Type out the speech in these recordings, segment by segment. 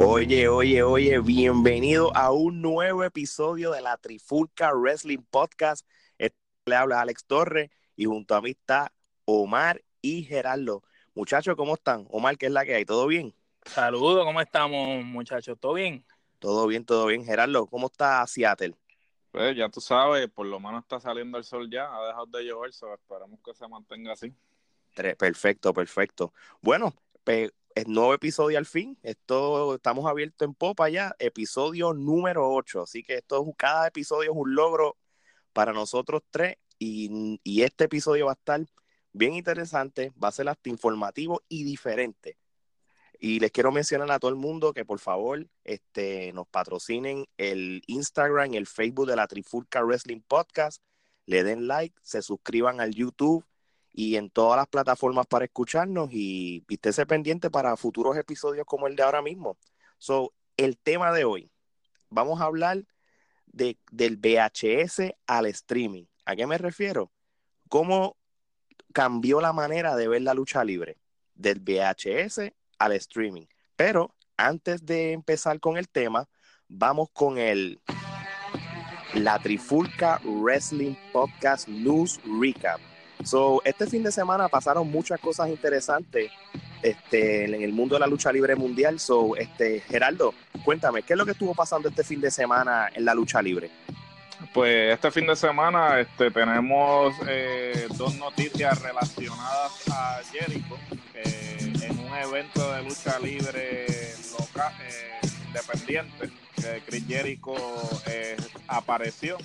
Oye, oye, oye, bienvenido a un nuevo episodio de la Trifulca Wrestling Podcast. Este le habla Alex Torres y junto a mí está Omar y Gerardo. Muchachos, ¿cómo están? Omar, ¿qué es la que hay? ¿Todo bien? Saludos, ¿cómo estamos, muchachos? ¿Todo bien? Todo bien, todo bien. Gerardo, ¿cómo está Seattle? Pues ya tú sabes, por lo menos está saliendo el sol ya, ha dejado de llover, so esperamos que se mantenga así. Perfecto, perfecto. Bueno, pe- es nuevo episodio al fin. Esto estamos abiertos en popa ya, episodio número 8. Así que esto es- cada episodio es un logro para nosotros tres y, y este episodio va a estar bien interesante, va a ser hasta informativo y diferente. Y les quiero mencionar a todo el mundo que por favor este, nos patrocinen el Instagram el Facebook de la Trifulca Wrestling Podcast, le den like, se suscriban al YouTube y en todas las plataformas para escucharnos y, y estése pendiente para futuros episodios como el de ahora mismo. So, el tema de hoy, vamos a hablar de, del VHS al streaming. ¿A qué me refiero? ¿Cómo cambió la manera de ver la lucha libre del VHS al streaming? Pero antes de empezar con el tema, vamos con el La Trifulca Wrestling Podcast News Recap. So, este fin de semana pasaron muchas cosas interesantes este, en el mundo de la lucha libre mundial. So, este, Gerardo, cuéntame, ¿qué es lo que estuvo pasando este fin de semana en la lucha libre? Pues este fin de semana este, tenemos eh, dos noticias relacionadas a Jericho eh, en un evento de lucha libre local, eh, independiente. que Chris Jericho eh, apareció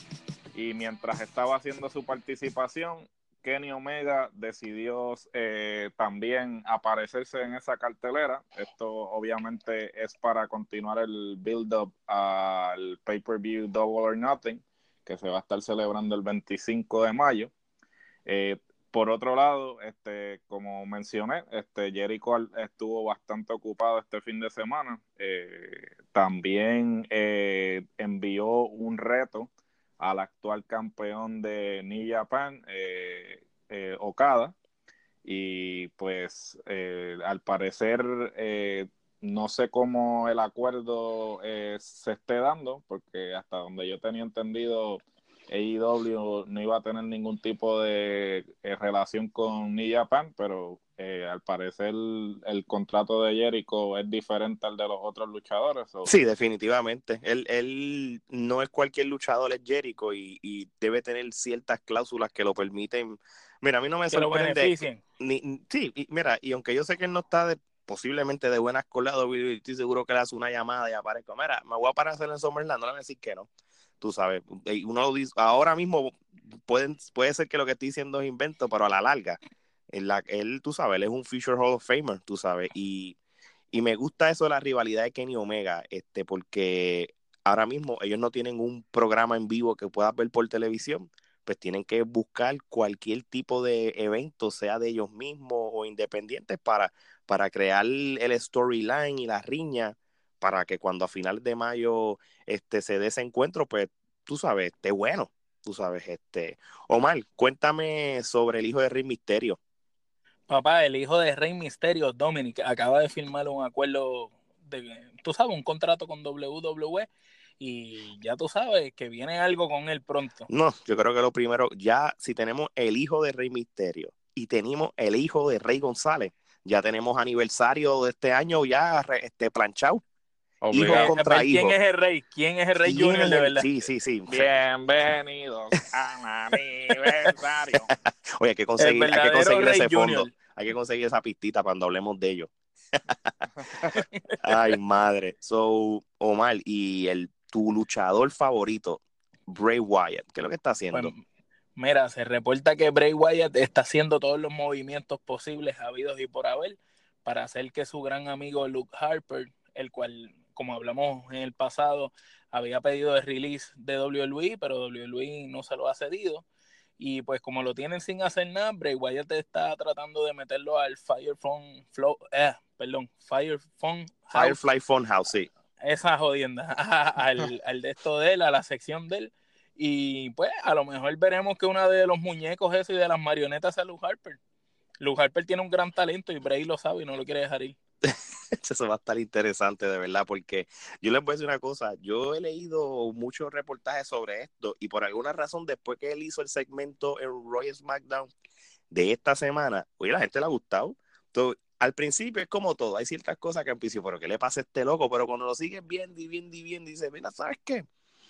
y mientras estaba haciendo su participación, Kenny Omega decidió eh, también aparecerse en esa cartelera. Esto obviamente es para continuar el build-up al pay-per-view Double or Nothing, que se va a estar celebrando el 25 de mayo. Eh, por otro lado, este, como mencioné, este, Jericho estuvo bastante ocupado este fin de semana. Eh, también eh, envió un reto al actual campeón de New Japan, eh, eh, Okada. Y pues eh, al parecer eh, no sé cómo el acuerdo se esté dando, porque hasta donde yo tenía entendido, AEW no iba a tener ningún tipo de eh, relación con New Japan, pero eh, al parecer el, el contrato de Jericho es diferente al de los otros luchadores. Sí, definitivamente. Él, él no es cualquier luchador, es Jericho y, y debe tener ciertas cláusulas que lo permiten. Mira, a mí no me sorprende. beneficien. ni, sí, y mira, y aunque yo sé que él no está de- posiblemente de buenas con la estoy seguro que le hace una llamada y aparezco. Mira, me voy a aparecer en Summerland, no le voy a decir que no. Tú sabes, uno lo dice- ahora mismo pueden, puede ser que lo que estoy diciendo es invento, pero a la larga, la, él, tú sabes, él es un Future Hall of Famer, tú sabes, y, y me gusta eso de la rivalidad de Kenny Omega, este, porque ahora mismo ellos no tienen un programa en vivo que puedas ver por televisión, pues tienen que buscar cualquier tipo de evento, sea de ellos mismos o independientes, para, para crear el storyline y la riña, para que cuando a finales de mayo este, se dé ese encuentro, pues tú sabes, esté bueno, tú sabes, este. Omar, cuéntame sobre el hijo de Rey Misterio. Papá, el hijo de Rey Misterio, Dominic, acaba de firmar un acuerdo de, tú sabes, un contrato con WWE y ya tú sabes que viene algo con él pronto. No, yo creo que lo primero, ya si tenemos el hijo de Rey Misterio y tenemos el hijo de Rey González, ya tenemos aniversario de este año ya este, planchado. Obligado. Hijo contra Ver ¿Quién hijo. es el rey? ¿Quién es el rey ¿Quién Junior de verdad? Sí, sí, sí. Bienvenidos a aniversario. Oye, hay que conseguir, hay que conseguir ese fondo. Junior. Hay que conseguir esa pistita cuando hablemos de ellos. Ay, madre. So, Omar, y el tu luchador favorito, Bray Wyatt, ¿qué es lo que está haciendo? Pues, mira, se reporta que Bray Wyatt está haciendo todos los movimientos posibles, habidos y por haber, para hacer que su gran amigo Luke Harper, el cual como hablamos en el pasado, había pedido el release de WWE, pero WWE no se lo ha cedido. Y pues como lo tienen sin hacer nada, Bray Wyatt está tratando de meterlo al Firefly Flow, eh, perdón, Firefly Firefly Funhouse, sí. Esa jodienda, al, al de esto de él, a la sección de él. Y pues a lo mejor veremos que uno de los muñecos eso y de las marionetas sea Luke Harper. Luke Harper tiene un gran talento y Bray lo sabe y no lo quiere dejar ir. Eso va a estar interesante, de verdad, porque yo les voy a decir una cosa, yo he leído muchos reportajes sobre esto y por alguna razón después que él hizo el segmento en Royal SmackDown de esta semana, oye, la gente le ha gustado. Entonces, al principio es como todo, hay ciertas cosas que al principio, pero ¿qué le pasa a este loco? Pero cuando lo sigues viendo y viendo y viendo, dice, mira, ¿sabes qué?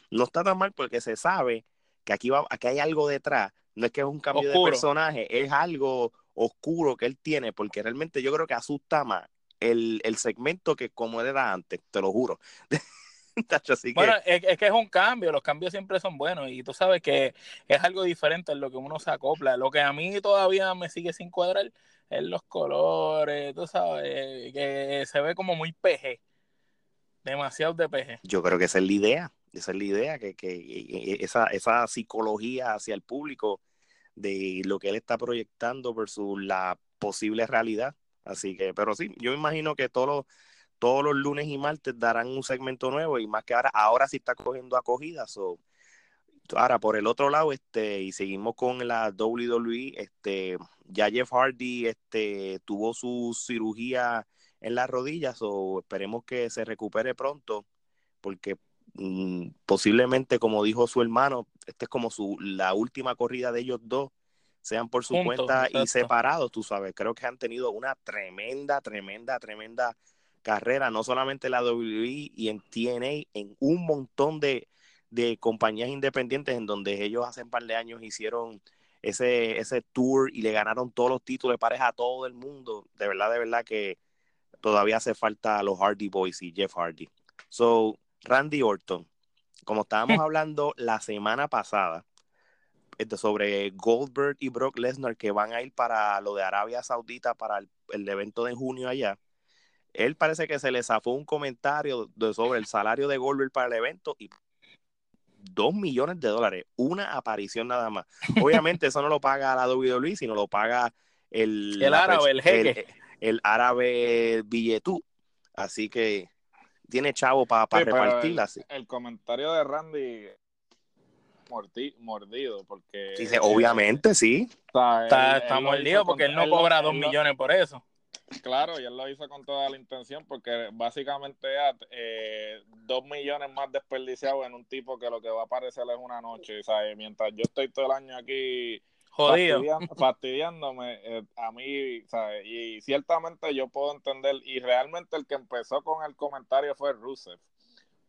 No está tan mal porque se sabe que aquí, va, aquí hay algo detrás, no es que es un cambio de personaje, es algo oscuro que él tiene, porque realmente yo creo que asusta más el, el segmento que como era antes, te lo juro. bueno, es, que es un cambio, los cambios siempre son buenos y tú sabes que es algo diferente en lo que uno se acopla. Lo que a mí todavía me sigue sin cuadrar es los colores, tú sabes, que se ve como muy PG, demasiado de PG. Yo creo que esa es la idea, esa es la idea, que, que esa, esa psicología hacia el público de lo que él está proyectando versus la posible realidad Así que, pero sí, yo imagino que todos los, todos los lunes y martes darán un segmento nuevo y más que ahora, ahora sí está cogiendo acogida. So. Ahora, por el otro lado, este, y seguimos con la WWE, este, ya Jeff Hardy este, tuvo su cirugía en las rodillas, o esperemos que se recupere pronto, porque mm, posiblemente, como dijo su hermano, esta es como su, la última corrida de ellos dos sean por su cuenta y separados, tú sabes. Creo que han tenido una tremenda, tremenda, tremenda carrera, no solamente en la WWE y en TNA, en un montón de, compañías independientes en donde ellos hace un par de años hicieron ese, ese tour y le ganaron todos los títulos de pareja a todo el mundo. De verdad, de verdad que todavía hace falta a los Hardy Boys y Jeff Hardy. So, Randy Orton, como estábamos hablando la semana pasada, sobre Goldberg y Brock Lesnar que van a ir para lo de Arabia Saudita para el, evento de junio allá. Él parece que se le zafó un comentario sobre el salario de Goldberg para el evento y dos millones de dólares, una aparición nada más. Obviamente eso no lo paga la WWE, sino lo paga el, el árabe, el jeque. El, árabe billetú. Así que tiene chavo para repartirla. el comentario de Randy mordido, porque... Obviamente, sí. está, mordido porque él no cobra dos millones por eso. Claro, y él lo hizo con toda la intención porque básicamente eh, dos millones más desperdiciados en un tipo que lo que va a aparecer es una noche, ¿sabes? Mientras yo estoy todo el año aquí jodido fastidiándome eh, a mí, ¿sabes? Y ciertamente yo puedo entender, y realmente el que empezó con el comentario fue Rusev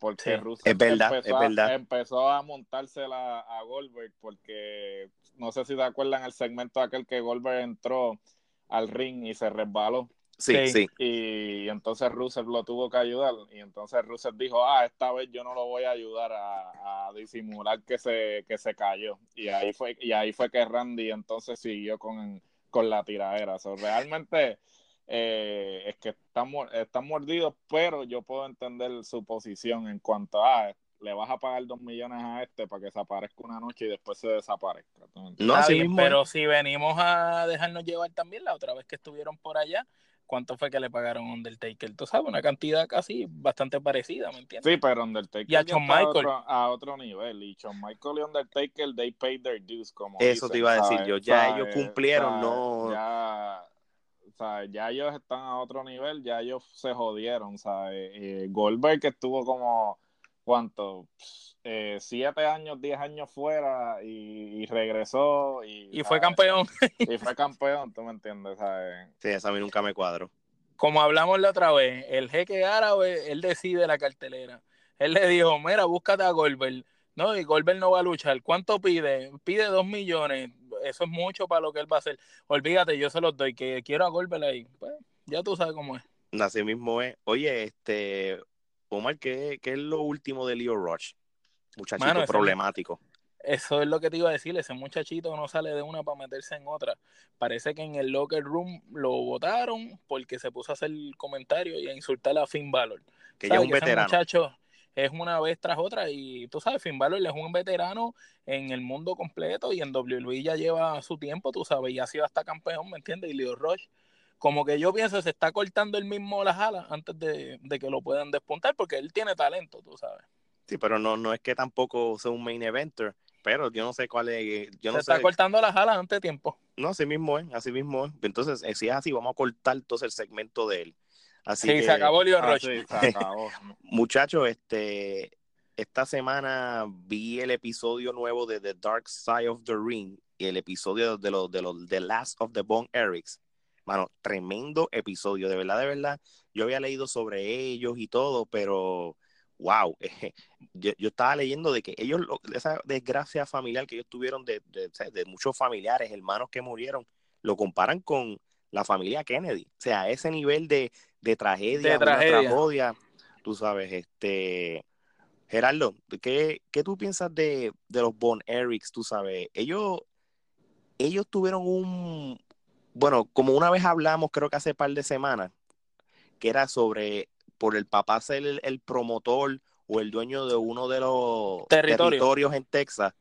porque Rusev es verdad, empezó, es verdad. A, empezó a montársela a Goldberg porque no sé si te acuerdan el segmento aquel que Goldberg entró al ring y se resbaló. Sí, sí. Y, entonces Rusev lo tuvo que ayudar. Y entonces Rusev dijo, ah, esta vez yo no lo voy a ayudar a, disimular que se, que se cayó. Y ahí fue, y ahí fue que Randy entonces siguió con, con la tiradera. So, realmente eh, es que están, están mordidos, pero yo puedo entender su posición en cuanto a le vas a pagar dos millones a este para que se aparezca una noche y después se desaparezca. No, pero si venimos a dejarnos llevar también la otra vez que estuvieron por allá, ¿cuánto fue que le pagaron a Undertaker? Tú sabes, una cantidad casi bastante parecida, ¿me entiendes? Sí, pero Undertaker y a Shawn Michael. A otro, nivel. Y Shawn Michael y Undertaker, they paid their dues, como Eso te iba a decir yo, ya ellos cumplieron, no... Ya sea, ya ellos están a otro nivel, ya ellos se jodieron, ¿sabes? Eh, Goldberg que estuvo como, ¿cuánto? Eh, siete años, diez años fuera y, regresó y, y fue campeón. y fue campeón, tú me entiendes, ¿sabes? Sí, eso a mí nunca me cuadro. Como hablamos la otra vez, el jeque árabe, él decide la cartelera. Él le dijo, mira, búscate a Goldberg. No, y Goldberg no va a luchar. ¿Cuánto pide? Pide dos millones eso es mucho para lo que él va a hacer. Olvídate, yo se los doy, que quiero a Goldberg ahí. Pues, ya tú sabes cómo es. Así mismo es. Oye, este, Omar, ¿qué, qué es lo último de Leo Rush? Muchachito problemático. Eso es lo que te iba a decir, ese muchachito no sale de una para meterse en otra. Parece que en el locker room lo votaron porque se puso a hacer comentario y a insultar a Finn Balor. Que ya es un veterano. muchacho es una vez tras otra y tú sabes, Finn Balor es un veterano en el mundo completo y en WWE ya lleva su tiempo, tú sabes, y ha sido hasta campeón, ¿me entiendes? Y Leo Rush, como que yo pienso, se está cortando el mismo las alas antes de, de que lo puedan despuntar porque él tiene talento, tú sabes. Sí, pero no, no es que tampoco sea un main eventer, pero yo no sé cuál es. Yo Se no está cortando las alas antes de tiempo. No, así mismo es, así mismo es. Entonces, si es así, vamos a cortar entonces el segmento de él. Así sí, se acabó Leo Ah, sí, se acabó. Muchachos, este, esta semana vi el episodio nuevo de The Dark Side of the Ring y el episodio de los de los The Last of the Bone Erics. Mano, tremendo episodio, de verdad, de verdad. Yo había leído sobre ellos y todo, pero wow, yo, yo, estaba leyendo de que ellos, esa desgracia familiar que ellos tuvieron de, de, de, muchos familiares, hermanos que murieron, lo comparan con la familia Kennedy. O sea, ese nivel de, de tragedia, de tragedia. tragedia, tú sabes, este... Gerardo, ¿qué, qué tú piensas de, de los Bon Erics? Tú sabes, ellos, ellos tuvieron un, bueno, como una vez hablamos, creo que hace par de semanas, que era sobre por el papá ser el, el, promotor o el dueño de uno de los Territorio. territorios en Texas,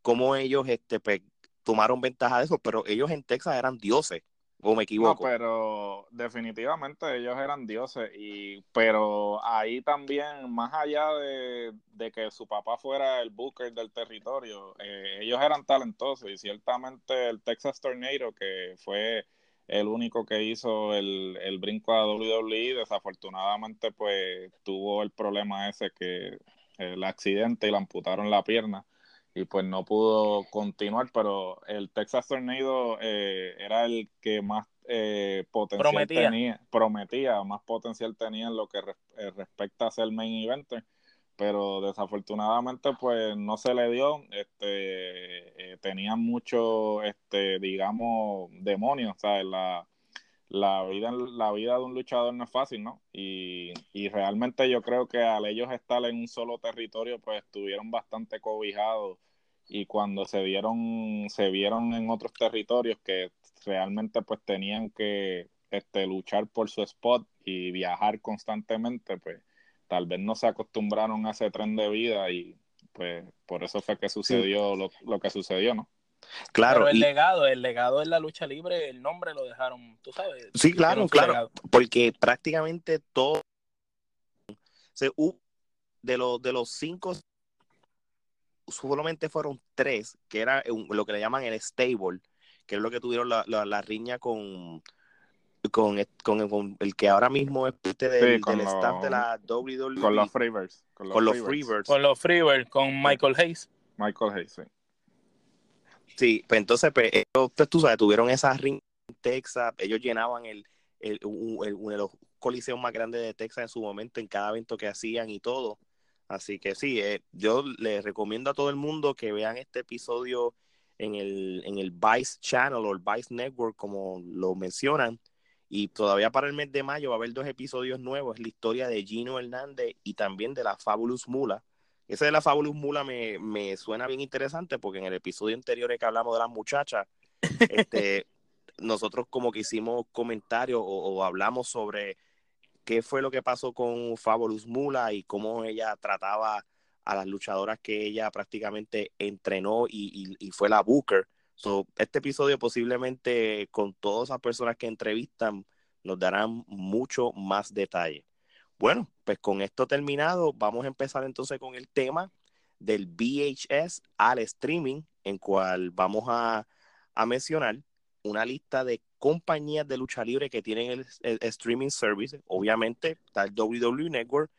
como ellos este, pues, tomaron ventaja de eso, pero ellos en Texas eran dioses, o me equivoco. No, pero definitivamente ellos eran dioses, y pero ahí también, más allá de, de que su papá fuera el booker del territorio, eh, ellos eran talentosos y ciertamente el Texas Tornado, que fue el único que hizo el, el brinco a WWE, desafortunadamente pues tuvo el problema ese que el accidente y le amputaron la pierna y pues no pudo continuar, pero el Texas Tornado eh, era el que más eh, potencial prometía. tenía, prometía, más potencial tenía en lo que res, eh, respecta a ser main eventer, pero desafortunadamente pues no se le dio, este, eh, tenían mucho, este, digamos, demonios, ¿sabes? La, la vida, la vida de un luchador no es fácil, ¿no? Y, y realmente yo creo que al ellos estar en un solo territorio, pues estuvieron bastante cobijados y cuando se vieron, se vieron en otros territorios que realmente pues tenían que este, luchar por su spot y viajar constantemente, pues tal vez no se acostumbraron a ese tren de vida y pues por eso fue que sucedió sí. lo, lo, que sucedió, ¿no? Claro. Pero el y, legado, el legado en la lucha libre, el nombre lo dejaron, tú sabes. Sí, claro, claro. Legado. Porque prácticamente todo se, de los de los cinco solamente fueron tres, que era lo que le llaman el stable, que es lo que tuvieron la, la, la riña con, con, con, con, el que ahora mismo es parte del, sí, del staff de la WWE. Con los Freebirds. Con los, con los Freebirds. Con los Freebirds, con Michael Hayes. Michael Hayes, sí. Sí, pues entonces, pues, ellos, pues, tú sabes, tuvieron esa ring en Texas, ellos llenaban el, el, el, uno de los coliseos más grandes de Texas en su momento, en cada evento que hacían y todo. Así que sí, eh, yo les recomiendo a todo el mundo que vean este episodio en el, en el Vice Channel o el Vice Network, como lo mencionan. Y todavía para el mes de mayo va a haber dos episodios nuevos. La historia de Gino Hernández y también de la Fabulous Mula. Ese de la Fabulous Mula me, me suena bien interesante porque en el episodio anterior que hablamos de las muchachas, este, nosotros como que hicimos comentarios o, o hablamos sobre qué fue lo que pasó con Fabulous Mula y cómo ella trataba a las luchadoras que ella prácticamente entrenó y, y, y fue la Booker. So, este episodio posiblemente con todas esas personas que entrevistan nos darán mucho más detalle. Bueno, pues con esto terminado, vamos a empezar entonces con el tema del VHS al streaming, en cual vamos a, a mencionar una lista de compañías de lucha libre que tienen el, streaming service. Obviamente está el WWE Network,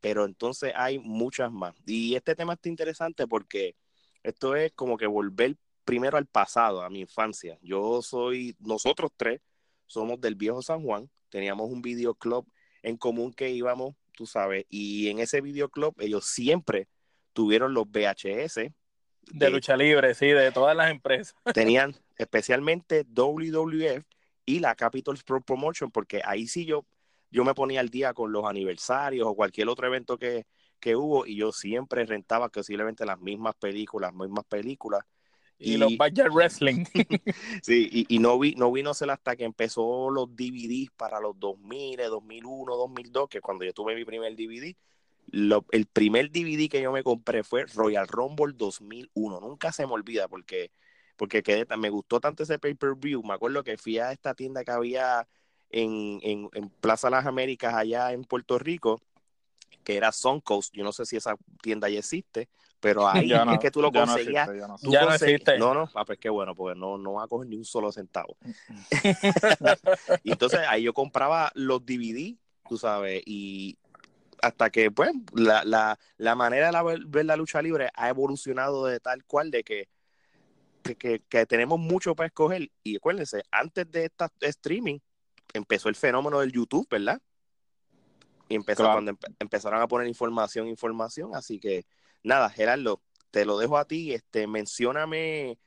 pero entonces hay muchas más. Y este tema está interesante porque esto es como que volver primero al pasado, a mi infancia. Yo soy, nosotros tres somos del viejo San Juan, teníamos un videoclub en común que íbamos, tú sabes, y en ese videoclub ellos siempre tuvieron los VHS. De, de lucha libre, sí, de todas las empresas. yo me ponía al día con los aniversarios o cualquier otro evento que, que hubo y yo siempre rentaba posiblemente las mismas películas, las mismas películas. Y, los Budget Wrestling. sí, y, y, no, vi, no vino ser hasta que empezó los DVDs para los 2000, 2001, 2002, que cuando yo tuve mi primer DVD, el primer DVD que yo me compré fue Royal Rumble 2001. Nunca se me olvida porque, porque quedé, me gustó tanto ese pay-per-view. Me acuerdo que fui a esta tienda que había en, en, en Plaza Las Américas allá en Puerto Rico que era Suncoast. Yo no sé si esa tienda ya existe, pero ahí es que tú lo conseguías. ya no, existe. No, no, ah, pues qué bueno, porque no, no va a coger ni un solo centavo. y entonces ahí yo compraba los DVD, tú sabes, y hasta que, pues, la, la, la manera de ver la lucha libre ha evolucionado de tal cual de que, que, que, tenemos mucho para escoger. Y acuérdense, antes de esta streaming empezó el fenómeno del YouTube, ¿verdad? Y empezó cuando empezaron a poner información, información. Así que nada, Gerardo, te lo dejo a ti. Este, mencióname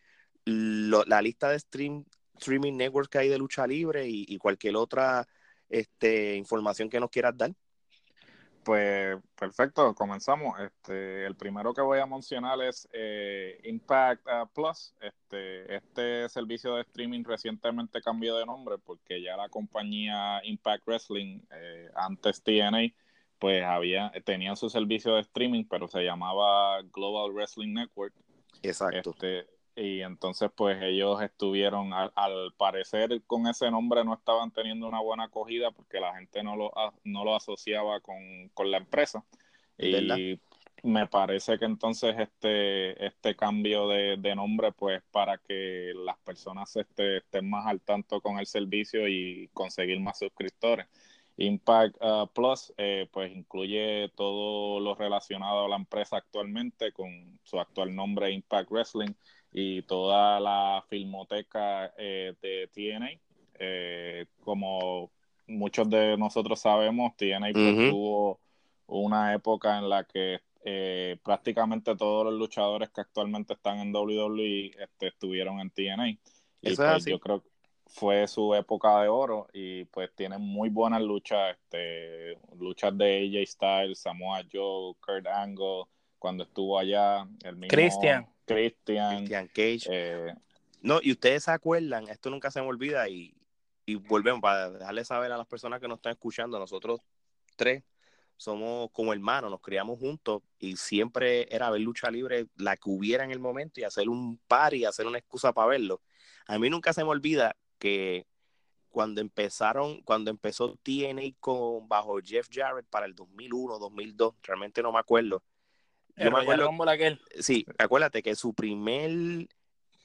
la lista de stream, streaming networks que hay de lucha libre y, y cualquier otra este, información que nos quieras dar. Pues perfecto, comenzamos. Este, el primero que voy a mencionar es eh, Impact uh, Plus. Este, este servicio de streaming recientemente cambió de nombre porque ya la compañía Impact Wrestling, eh, antes TNA, pues había, tenían su servicio de streaming, pero se llamaba Global Wrestling Network. Exacto. Este, y entonces pues ellos estuvieron, al, parecer con ese nombre no estaban teniendo una buena acogida porque la gente no lo, no lo asociaba con, la empresa. Y me parece que entonces este, este cambio de, nombre pues para que las personas este, estén más al tanto con el servicio y conseguir más suscriptores. Impact uh, Plus eh, pues incluye todo lo relacionado a la empresa actualmente con su actual nombre Impact Wrestling y toda la filmoteca eh, de TNA. Eh, como muchos de nosotros sabemos, TNA pues, tuvo una época en la que eh, prácticamente todos los luchadores que actualmente están en WWE este, estuvieron en TNA. Y pues, yo creo que fue su época de oro y pues tienen muy buenas luchas, este, luchas de AJ Styles, Samoa Joe, Kurt Angle, cuando estuvo allá, el mismo Christian. Christian, Cage. Eh, no, y ustedes se acuerdan, esto nunca se me olvida y, y volvemos para dejarle saber a las personas que nos están escuchando, nosotros tres somos como hermanos, nos criamos juntos y siempre era ver lucha libre la que hubiera en el momento y hacer un par y hacer una excusa para verlo. A mí nunca se me olvida que cuando empezaron, cuando empezó TNA con bajo Jeff Jarrett para el 2001, 2002, realmente no me acuerdo yo me acuerdo, aquel. Sí, acuérdate que su primer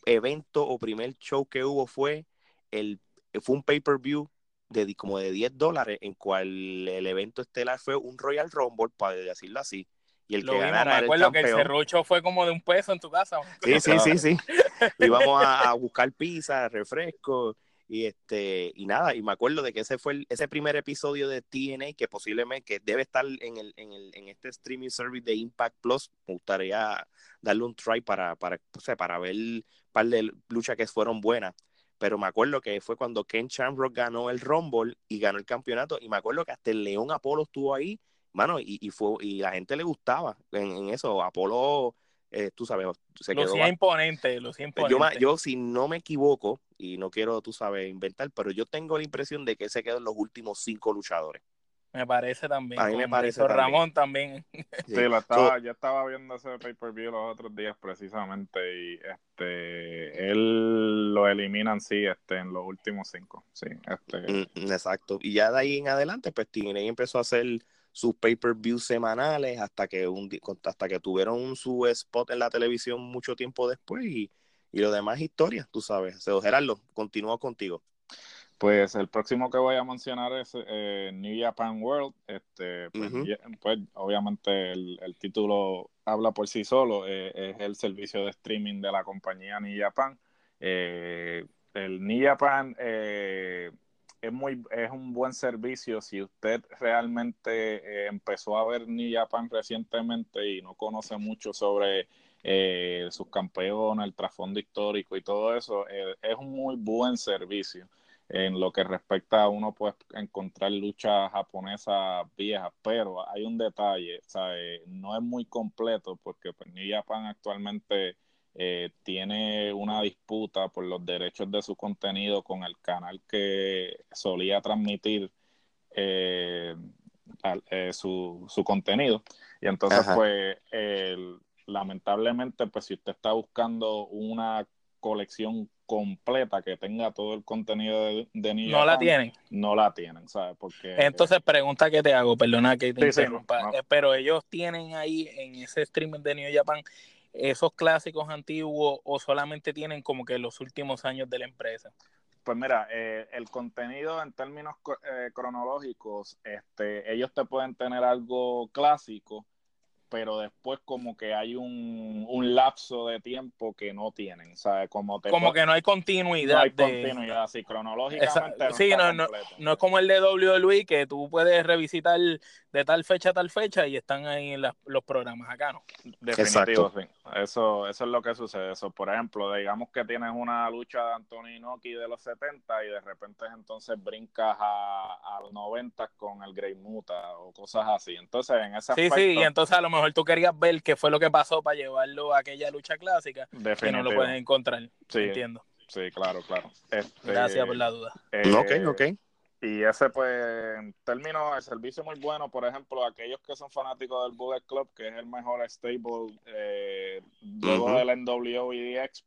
evento o primer show que hubo fue el fue un pay-per-view de como de 10 dólares, en cual el evento estelar fue un Royal Rumble, para decirlo así. Y el que ganara me acuerdo que el serrucho fue como de un peso en tu casa. Sí, sí, sí, sí. Íbamos a, a buscar pizza, refresco y este, y nada, y me acuerdo de que ese fue ese primer episodio de TNA que posiblemente que debe estar en el, en el, en este streaming service de Impact Plus. Me gustaría darle un try para, para, para ver un par de luchas que fueron buenas. Pero me acuerdo que fue cuando Ken Shamrock ganó el Rumble y ganó el campeonato. Y me acuerdo que hasta el León Apolo estuvo ahí, mano, y, y fue, y la gente le gustaba en, en eso. Apolo eh, tú sabes, se quedó... Lucía imponente, lucía imponente. Yo, yo, si no me equivoco, y no quiero, tú sabes, inventar, pero yo tengo la impresión de que se quedó en los últimos cinco luchadores. Me parece también. A mí me parece. Ramón también. Sí, lo estaba, yo estaba viendo ese pay-per-view los otros días precisamente y este él lo eliminan sí este en los últimos cinco. Sí, este. Mm, exacto. Y ya de ahí en adelante, pues TNA empezó a hacer sus pay-per-view semanales hasta que un hasta que tuvieron su spot en la televisión mucho tiempo después y, y lo demás historia, tú sabes. Gerardo, continúo contigo. Pues el próximo que voy a mencionar es eh, New Japan World. Este, pues, pues obviamente el, título habla por sí solo. Eh, es el servicio de streaming de la compañía New Japan. Eh, el New Japan es muy es un buen servicio si usted realmente eh, empezó a ver New Japan recientemente y no conoce mucho sobre eh, sus campeones, el trasfondo histórico y todo eso, eh, es un muy buen servicio. en lo que respecta a uno puede encontrar luchas japonesas viejas, pero hay un detalle, ¿sabe? no es muy completo porque pues, New Japan actualmente eh, tiene una disputa por los derechos de su contenido con el canal que solía transmitir eh, eh, su, su, contenido. Y entonces, pues, lamentablemente, pues si usted está buscando una colección completa que tenga todo el contenido de, de No la tienen. No la tienen, ¿sabes? Porque... Entonces, pregunta que te hago, perdona que te interrumpa, eh, pero ellos tienen ahí en ese streaming de New Japan esos clásicos antiguos o solamente tienen como que los últimos años de la empresa? Pues mira, eh, el contenido en términos eh, cronológicos, este, ellos te pueden tener algo clásico, pero después como que hay un, un lapso de tiempo que no tienen, ¿sabes? Como, te como que no hay continuidad. No hay continuidad, sí, cronológicamente. no sí, no, no, no, es como el de WWE que tú puedes revisitar de tal fecha a tal fecha y están ahí en los programas acá, ¿no? Definitivo, sí. Eso, eso es lo que sucede. Eso, por ejemplo, digamos que tienes una lucha de Anthony Inoki de los 70 y de repente entonces brincas a, a los 90 con el Grey Muta o cosas así. Entonces, en ese Sí, sí, y entonces a lo mejor tú querías ver qué fue lo que pasó para llevarlo a aquella lucha clásica que no lo puedes encontrar. Sí, entiendo. Sí, claro, claro. Este, Gracias por la duda. Eh, ok, ok. Y ese, pues, en términos de servicio muy bueno, por ejemplo, aquellos que son fanáticos del Bullet Club, que es el mejor stable eh, luego del NWO y DX,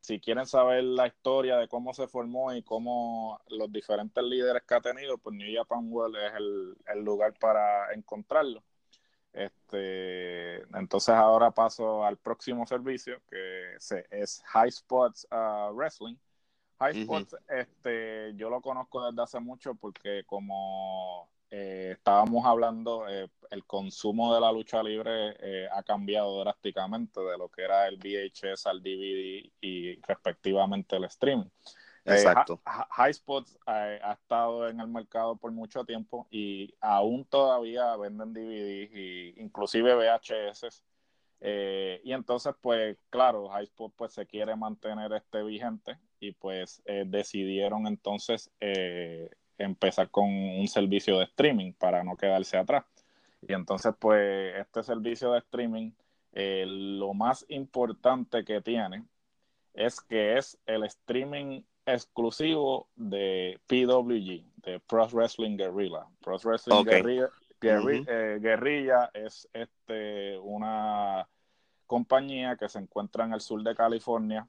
si quieren saber la historia de cómo se formó y cómo los diferentes líderes que ha tenido, pues New Japan World es el, lugar para encontrarlo. Este, entonces ahora paso al próximo servicio, que es High Spots uh, Wrestling High Sports, este, yo lo conozco desde hace mucho porque como eh, estábamos hablando, eh, el consumo de la lucha libre eh, ha cambiado drásticamente de lo que era el VHS al DVD y respectivamente el streaming. Exacto. High Spots ha estado en el mercado por mucho tiempo y aún todavía venden DVDs e inclusive VHS. y entonces, pues claro, High Spots pues, se quiere mantener este vigente y pues eh, decidieron entonces eh, empezar con un servicio de streaming para no quedarse atrás. Y entonces pues este servicio de streaming, eh, lo más importante que tiene es que es el streaming exclusivo de PWG, de Pro Wrestling Guerrilla. Pro Wrestling Guerrilla, es este, una compañía que se encuentra en el sur de California,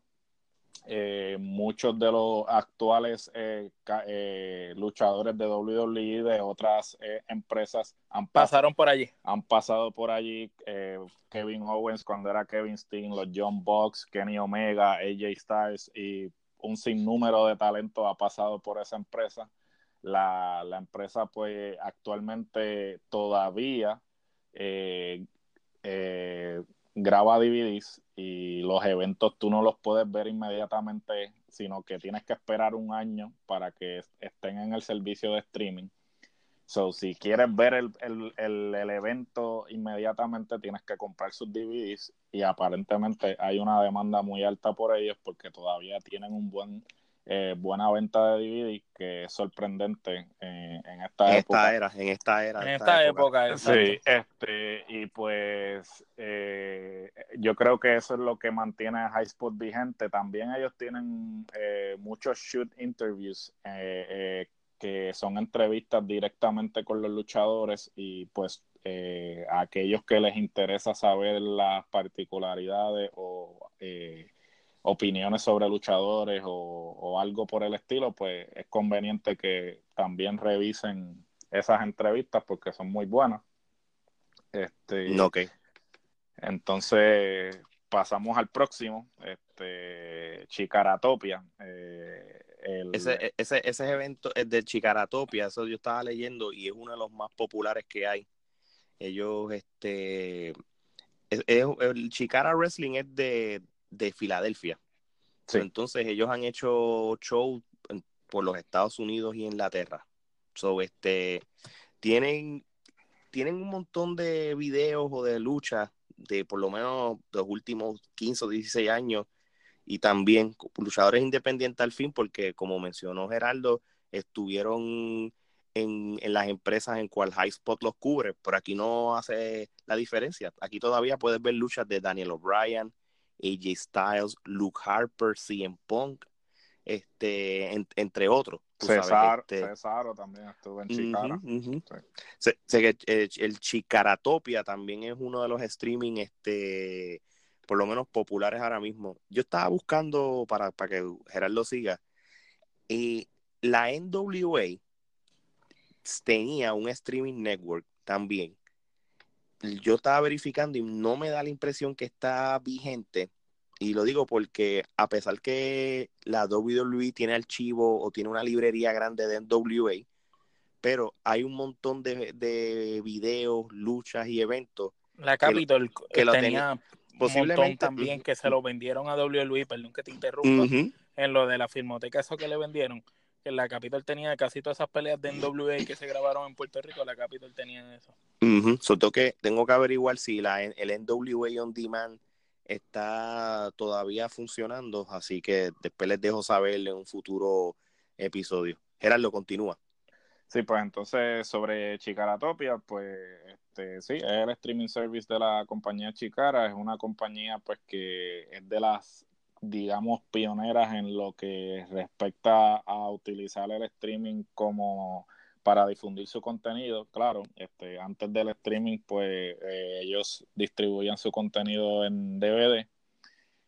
eh, muchos de los actuales eh, eh, luchadores de WWE de otras empresas han pasaron por allí. Han pasado por allí Kevin Owens cuando era Kevin Steen, los John Box, Kenny Omega, AJ Styles y un sinnúmero de talento ha pasado por esa empresa. La, la empresa pues actualmente todavía graba DVDs y los eventos tú no los puedes ver inmediatamente, sino que tienes que esperar un año para que estén en el servicio de streaming. So, si quieres ver el, el, el, evento inmediatamente, tienes que comprar sus DVDs y aparentemente hay una demanda muy alta por ellos porque todavía tienen un buen eh, buena venta de DVD que es sorprendente en esta época. era, en esta era. En esta, época. sí, este, y pues eh, yo creo que eso es lo que mantiene a High Spot vigente. También ellos tienen eh, muchos shoot interviews que son entrevistas directamente con los luchadores y pues a aquellos que les interesa saber las particularidades o opiniones sobre luchadores o, algo por el estilo, pues es conveniente que también revisen esas entrevistas porque son muy buenas. Este, ok. Entonces pasamos al próximo, este, Chicaratopia. Eh, ese, ese, ese evento es de Chicaratopia, eso yo estaba leyendo y es uno de los más populares que hay. Ellos, este, el Chicara Wrestling es de, de Filadelfia. Entonces ellos han hecho shows por los Estados Unidos y Inglaterra. So, este, tienen, tienen un montón de videos o de luchas de por lo menos los últimos 15 o 16 años y también luchadores independientes al fin, porque como mencionó Geraldo, estuvieron en, las empresas en cual High Spot los cubre, pero aquí no hace la diferencia. Aquí todavía puedes ver luchas de Daniel O'Brien, AJ Styles, Luke Harper, CM Punk, este, entre otros. Cesaro, este también estuvo en Chicara. sé, que el, el, Chicaratopia también es uno de los streaming, este, por lo menos populares ahora mismo. Yo estaba buscando para, para que Gerardo siga. Y la NWA tenía un streaming network también. Yo estaba verificando y no me da la impresión que está vigente. Y lo digo porque a pesar que la WWE tiene archivo o tiene una librería grande de NWA, pero hay un montón de, de videos, luchas y eventos. La Capitol que, lo tenía, posiblemente también que se lo vendieron a WWE, perdón que te interrumpa, en lo de la filmoteca, eso que le vendieron que la Capitol tenía casi todas esas peleas de NWA que se grabaron en Puerto Rico, la Capitol tenía eso. Uh que tengo que averiguar si la, el NWA On Demand está todavía funcionando, así que después les dejo saber en un futuro episodio. Gerardo, continúa. Sí, pues entonces sobre Chicaratopia, pues este, sí, es el streaming service de la compañía Chicara, es una compañía pues que es de las digamos, pioneras en lo que respecta a utilizar el streaming como para difundir su contenido. Claro, este, antes del streaming, pues eh, ellos distribuían su contenido en DVD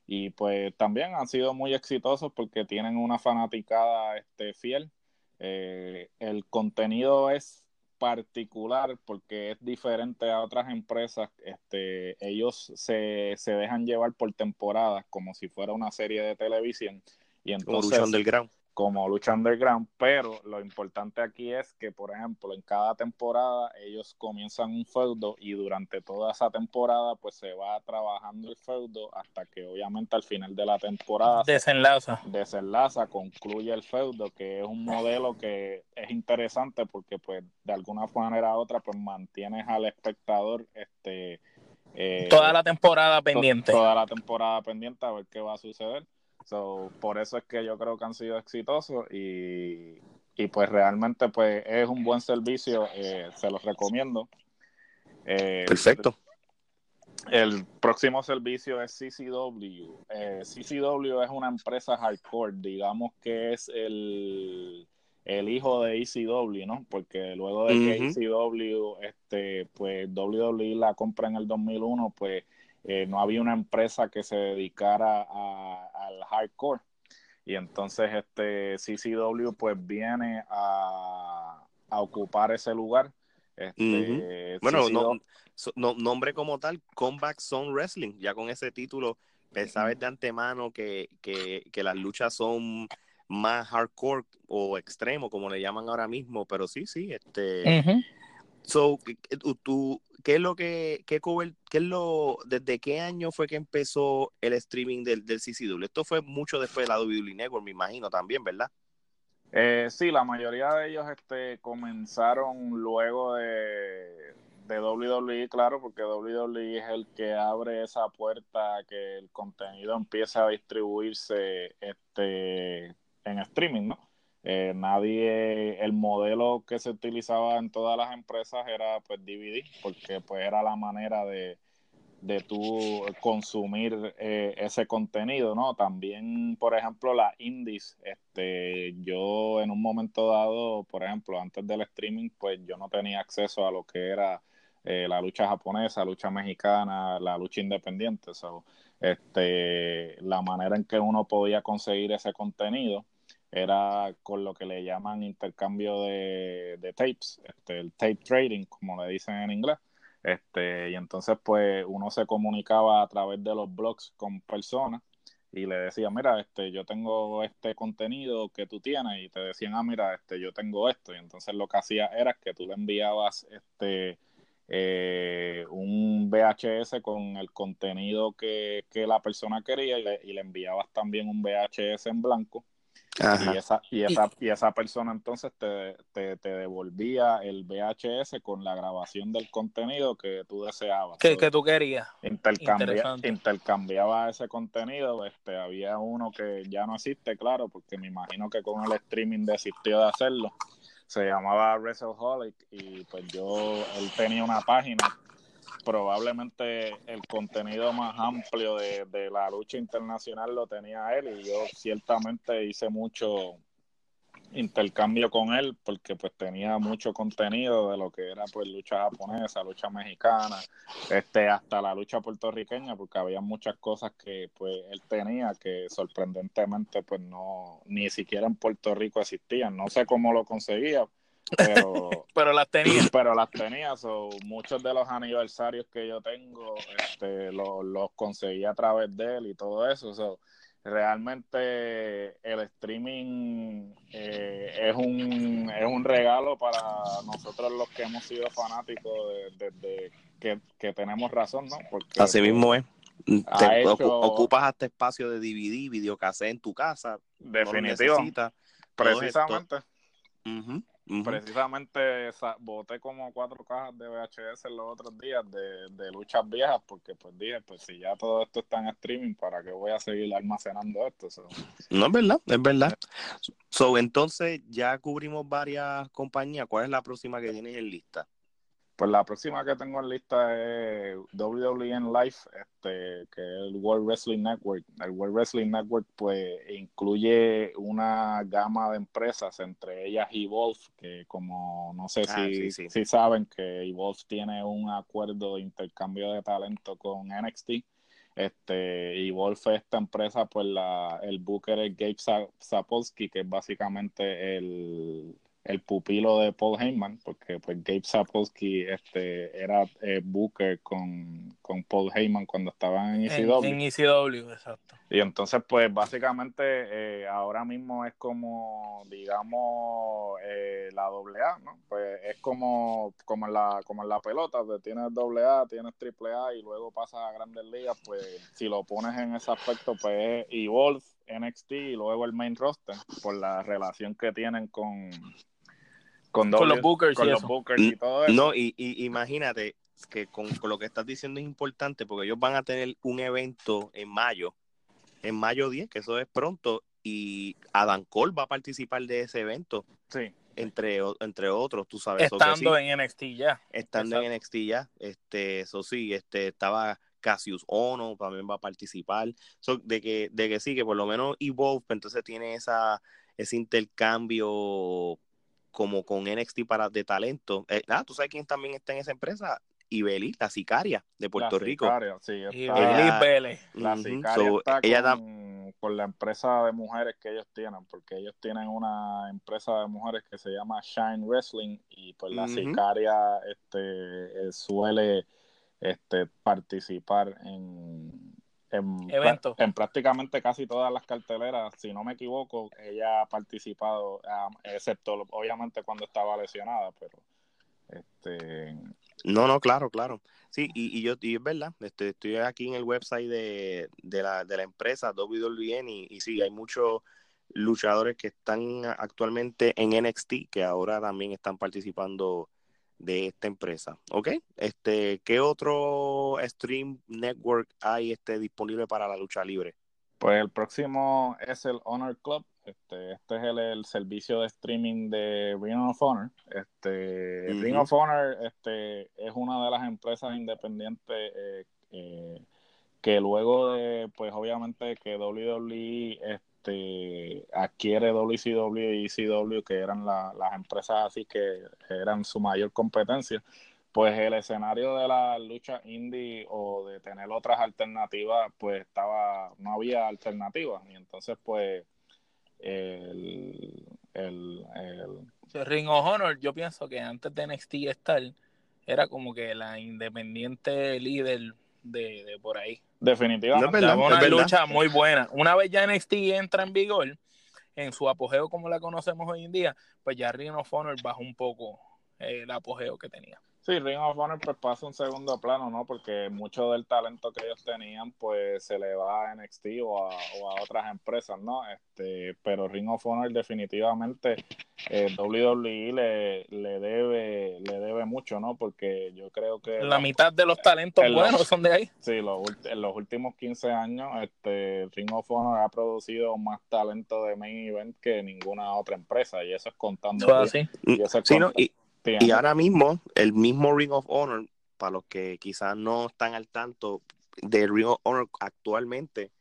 y pues también han sido muy exitosos porque tienen una fanaticada este, fiel. Eh, el contenido es particular porque es diferente a otras empresas. Este, ellos se, se dejan llevar por temporadas como si fuera una serie de televisión. Y entonces, como Underground como lucha underground, pero lo importante aquí es que, por ejemplo, en cada temporada ellos comienzan un feudo y durante toda esa temporada pues se va trabajando el feudo hasta que obviamente al final de la temporada desenlaza. Desenlaza, concluye el feudo, que es un modelo que es interesante porque pues de alguna manera u otra pues mantienes al espectador este eh, toda la temporada pendiente. toda la temporada pendiente a ver qué va a suceder So, por eso es que yo creo que han sido exitosos y, pues realmente pues es un buen servicio, eh, se los recomiendo. Eh, Perfecto. El próximo servicio es CCW. Eh, CCW es una empresa hardcore, digamos que es el, hijo de ECW, ¿no? Porque luego de que ECW, este, pues WWE la compra en el 2001, pues eh, no había una empresa que se dedicara al hardcore. Y entonces este CCW pues viene a, ocupar ese lugar. Este, bueno, no, nombre como tal, Comeback Zone Wrestling, ya con ese título, pues, sabes de antemano que, que, las luchas son más hardcore o extremo, como le llaman ahora mismo, pero sí, sí, este... So, tú, ¿qué es lo que, qué, qué es lo, desde qué año fue que empezó el streaming del, del CCW? Esto fue mucho después de la WWE Network, me imagino también, ¿verdad? Eh, sí, la mayoría de ellos este, comenzaron luego de, de WWE, claro, porque WWE es el que abre esa puerta que el contenido empiece a distribuirse este, en streaming, ¿no? Eh, nadie, el modelo que se utilizaba en todas las empresas era pues DVD, porque pues era la manera de, de tú consumir eh, ese contenido, ¿no? También, por ejemplo, la indies, este, yo en un momento dado, por ejemplo, antes del streaming, pues yo no tenía acceso a lo que era eh, la lucha japonesa, la lucha mexicana, la lucha independiente, so, este, la manera en que uno podía conseguir ese contenido era con lo que le llaman intercambio de, tapes, este, el tape trading, como le dicen en inglés. Este, y entonces, pues, uno se comunicaba a través de los blogs con personas y le decía, mira, este, yo tengo este contenido que tú tienes, y te decían, ah, mira, este, yo tengo esto. Y entonces lo que hacía era que tú le enviabas este eh, un VHS con el contenido que, la persona quería y le enviabas también un VHS en blanco Y esa, y, esa, y esa persona entonces te, te, devolvía el VHS con la grabación del contenido que tú deseabas. Que, que tú querías. intercambiaba ese contenido. Este, había uno que ya no existe, claro, porque me imagino que con el streaming desistió de hacerlo. Se llamaba WrestleHolic y pues yo, él tenía una página probablemente el contenido más amplio de, la lucha internacional lo tenía él y yo ciertamente hice mucho intercambio con él porque pues tenía mucho contenido de lo que era pues lucha japonesa, lucha mexicana, este hasta la lucha puertorriqueña porque había muchas cosas que pues él tenía que sorprendentemente pues no ni siquiera en Puerto Rico existían, no sé cómo lo conseguía, pero, pero las tenía. Pero las tenía, so, muchos de los aniversarios que yo tengo este, los, los conseguí a través de él y todo eso. So, realmente el streaming eh, es, un, es un regalo para nosotros los que hemos sido fanáticos desde que, que, tenemos razón, ¿no? Porque, Así mismo es. ocupas hasta espacio de DVD, videocassette en tu casa. Definitivamente. precisamente. Precisamente boté como cuatro cajas de VHS los otros días de, luchas viejas porque pues dije, pues si ya todo esto está en streaming, ¿para qué voy a seguir almacenando esto? No, es verdad, es verdad. So, entonces ya cubrimos varias compañías. ¿Cuál es la próxima que tienes en lista? Pues la próxima que tengo en lista es WWE Live, este, que es el World Wrestling Network. El World Wrestling Network pues incluye una gama de empresas, entre ellas Evolve, que como no sé ah, si, si saben que Evolve tiene un acuerdo de intercambio de talento con NXT. Este, Evolve es esta empresa, pues la, el booker es Gabe Sapolsky, que es básicamente el el pupilo de Paul Heyman, porque pues Gabe Sapolsky este, era eh, Booker con, con, Paul Heyman cuando estaban en ECW. En, ECW, exacto. Y entonces pues básicamente eh, ahora mismo es como, digamos, eh, la AA, ¿no? Pues es como, como, en la, como en la pelota, pues tienes AA, tienes AAA y luego pasas a Grandes Ligas, pues si lo pones en ese aspecto, pues es Evolve, NXT y luego el main roster, por la relación que tienen con con, los bookers, y, todo eso. No, y, imagínate que con, lo que estás diciendo es importante porque ellos van a tener un evento en mayo, en mayo 10, que eso es pronto, y Adam Cole va a participar de ese evento. Sí. Entre, entre otros, tú sabes. Estando en NXT ya. Estando en NXT ya. Este, eso sí, este, estaba Cassius Ono, también va a participar. de, que, de que sí, que por lo menos Evolve, entonces tiene esa, ese intercambio como con NXT para de talento. Eh, ah, tú sabes quién también está en esa empresa, Ibeli, la sicaria de Puerto Rico. sí, está, Vélez. La sicaria está ella con, la empresa de mujeres que ellos tienen, porque ellos tienen una empresa de mujeres que se llama Shine Wrestling y pues la sicaria este, eh, suele este, participar en en, prácticamente casi todas las carteleras, si no me equivoco, ella ha participado, excepto obviamente cuando estaba lesionada, pero este no, no, claro, claro. Sí, y, y yo y es verdad, este, estoy aquí en el website de, de, la, de la empresa WWN y, y sí, hay muchos luchadores que están actualmente en NXT que ahora también están participando de esta empresa. ¿Ok? Este, ¿Qué otro stream network hay este, disponible para la lucha libre? Pues el próximo es el Honor Club. Este, este es el, servicio de streaming de Ring of Honor. Este, Ring of Honor este, es una de las empresas independientes eh, eh, que luego de, pues obviamente que WWE este, adquiere WCW y ECW, que eran las empresas así que eran su mayor competencia, pues el escenario de la lucha indie o de tener otras alternativas, pues estaba, no había alternativas. Y entonces, pues, el, el, el... Ring of Honor, yo pienso que antes de NXT estar, era como que la independiente líder de, por ahí. Definitivamente. una lucha muy buena. Una vez ya NXT entra en vigor, en su apogeo como la conocemos hoy en día, pues ya Ring of Honor bajó un poco eh, el apogeo que tenía. Sí, Ring of Honor pues pasa un segundo plano, ¿no? Porque mucho del talento que ellos tenían pues se le va a NXT o a, otras empresas, ¿no? Este, pero Ring of Honor definitivamente eh, WWE le, le, debe le debe mucho, ¿no? Porque yo creo que... La mitad de los talentos buenos son de ahí. Sí, en los últimos 15 años este, Ring of Honor ha producido más talento de main event que ninguna otra empresa y eso es contando... así. Y eso es y ahora mismo, el mismo Ring of Honor, para los que quizás no están al tanto de Ring of Honor actualmente,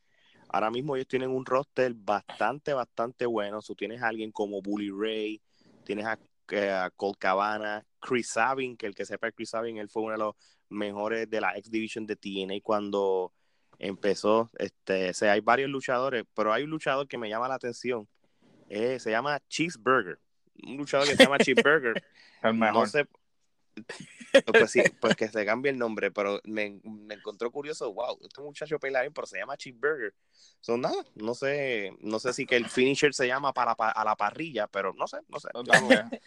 ahora mismo ellos tienen un roster bastante, bastante bueno. Tú tienes a alguien como Bully Ray, tienes a, eh, Colt Cabana, Chris Sabin, que el que sepa Chris Sabin, él fue uno de los mejores de la X Division de TNA cuando empezó. Este, o sea, hay varios luchadores, pero hay un luchador que me llama la atención. Eh, se llama Cheeseburger un luchador que se llama Cheeseburger. el mejor. No sé, pues sí, pues que se cambie el nombre, pero me, me encontró curioso, wow, este muchacho peila bien, pero se llama Cheeseburger. Son nada, no sé, no sé si que el finisher se llama para, a la parrilla, pero no sé, no sé.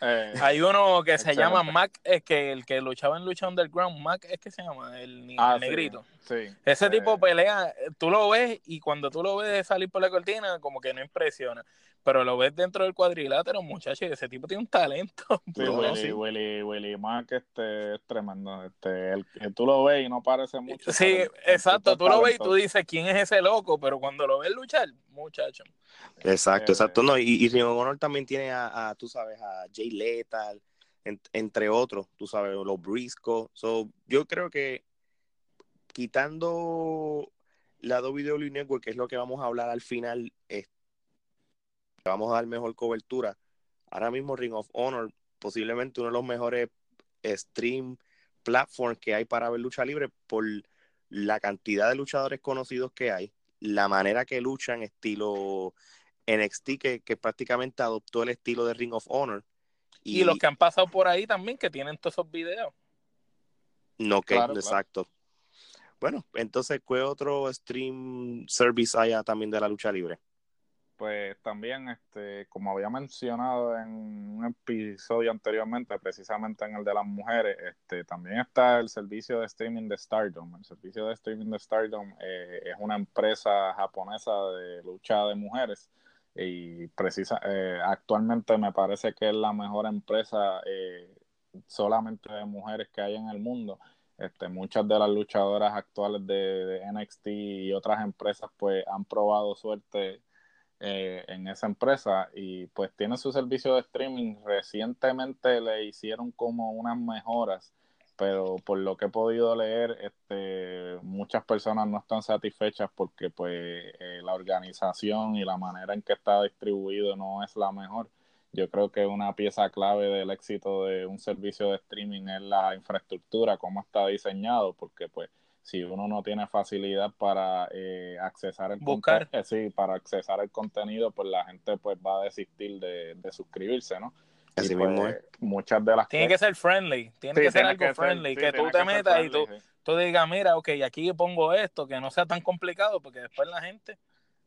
Eh, Hay uno que se llama Mac, es que el que luchaba en lucha underground, Mac es que se llama, el, ah, negrito. Sí, Ese tipo eh. pelea, tú lo ves y cuando tú lo ves salir por la cortina, como que no impresiona pero lo ves dentro del cuadrilátero, muchacho, y ese tipo tiene un talento. Sí, Willy, Willy, Willy Mac este, es tremendo. Este, el, tú lo ves y no parece mucho. Sí, exacto, tú lo ves y tú dices, ¿quién es ese loco? Pero cuando lo ves luchar, muchacho. Exacto, eh, exacto. No, y, y Ring Honor también tiene a, tú sabes, a Jay Lethal, entre otros, tú sabes, los Briscoe. So, yo creo que quitando la WWE Network, que es lo que vamos a hablar al final, vamos a dar mejor cobertura. Ahora mismo Ring of Honor, posiblemente uno de los mejores stream platforms que hay para ver lucha libre por la cantidad de luchadores conocidos que hay, la manera que luchan, estilo NXT, que, que prácticamente adoptó el estilo de Ring of Honor. Y, los que han pasado por ahí también, que tienen todos esos videos. No, que, exacto. Bueno, entonces, ¿qué otro stream service hay también de la lucha libre? Pues también, este, como había mencionado en un episodio anteriormente, precisamente en el de las mujeres, este, también está el servicio de streaming de Stardom. El servicio de streaming de Stardom eh, es una empresa japonesa de lucha de mujeres y precisa, eh, actualmente me parece que es la mejor empresa eh, solamente de mujeres que hay en el mundo. Este, muchas de las luchadoras actuales de, de NXT y otras empresas pues han probado suerte eh, en esa empresa y pues tiene su servicio de streaming. Recientemente le hicieron como unas mejoras, pero por lo que he podido leer, este, muchas personas no están satisfechas porque pues eh, la organización y la manera en que está distribuido no es la mejor. Yo creo que una pieza clave del éxito de un servicio de streaming es la infraestructura, cómo está diseñado, porque pues si uno no tiene facilidad para eh, accesar el buscar. eh, sí, para accesar el contenido pues la gente pues va a desistir de, suscribirse no Así mismo pues, muchas de las tiene que ser friendly tiene que ser algo friendly que tú te metas y tú, tú digas mira ok aquí pongo esto que no sea tan complicado porque después la gente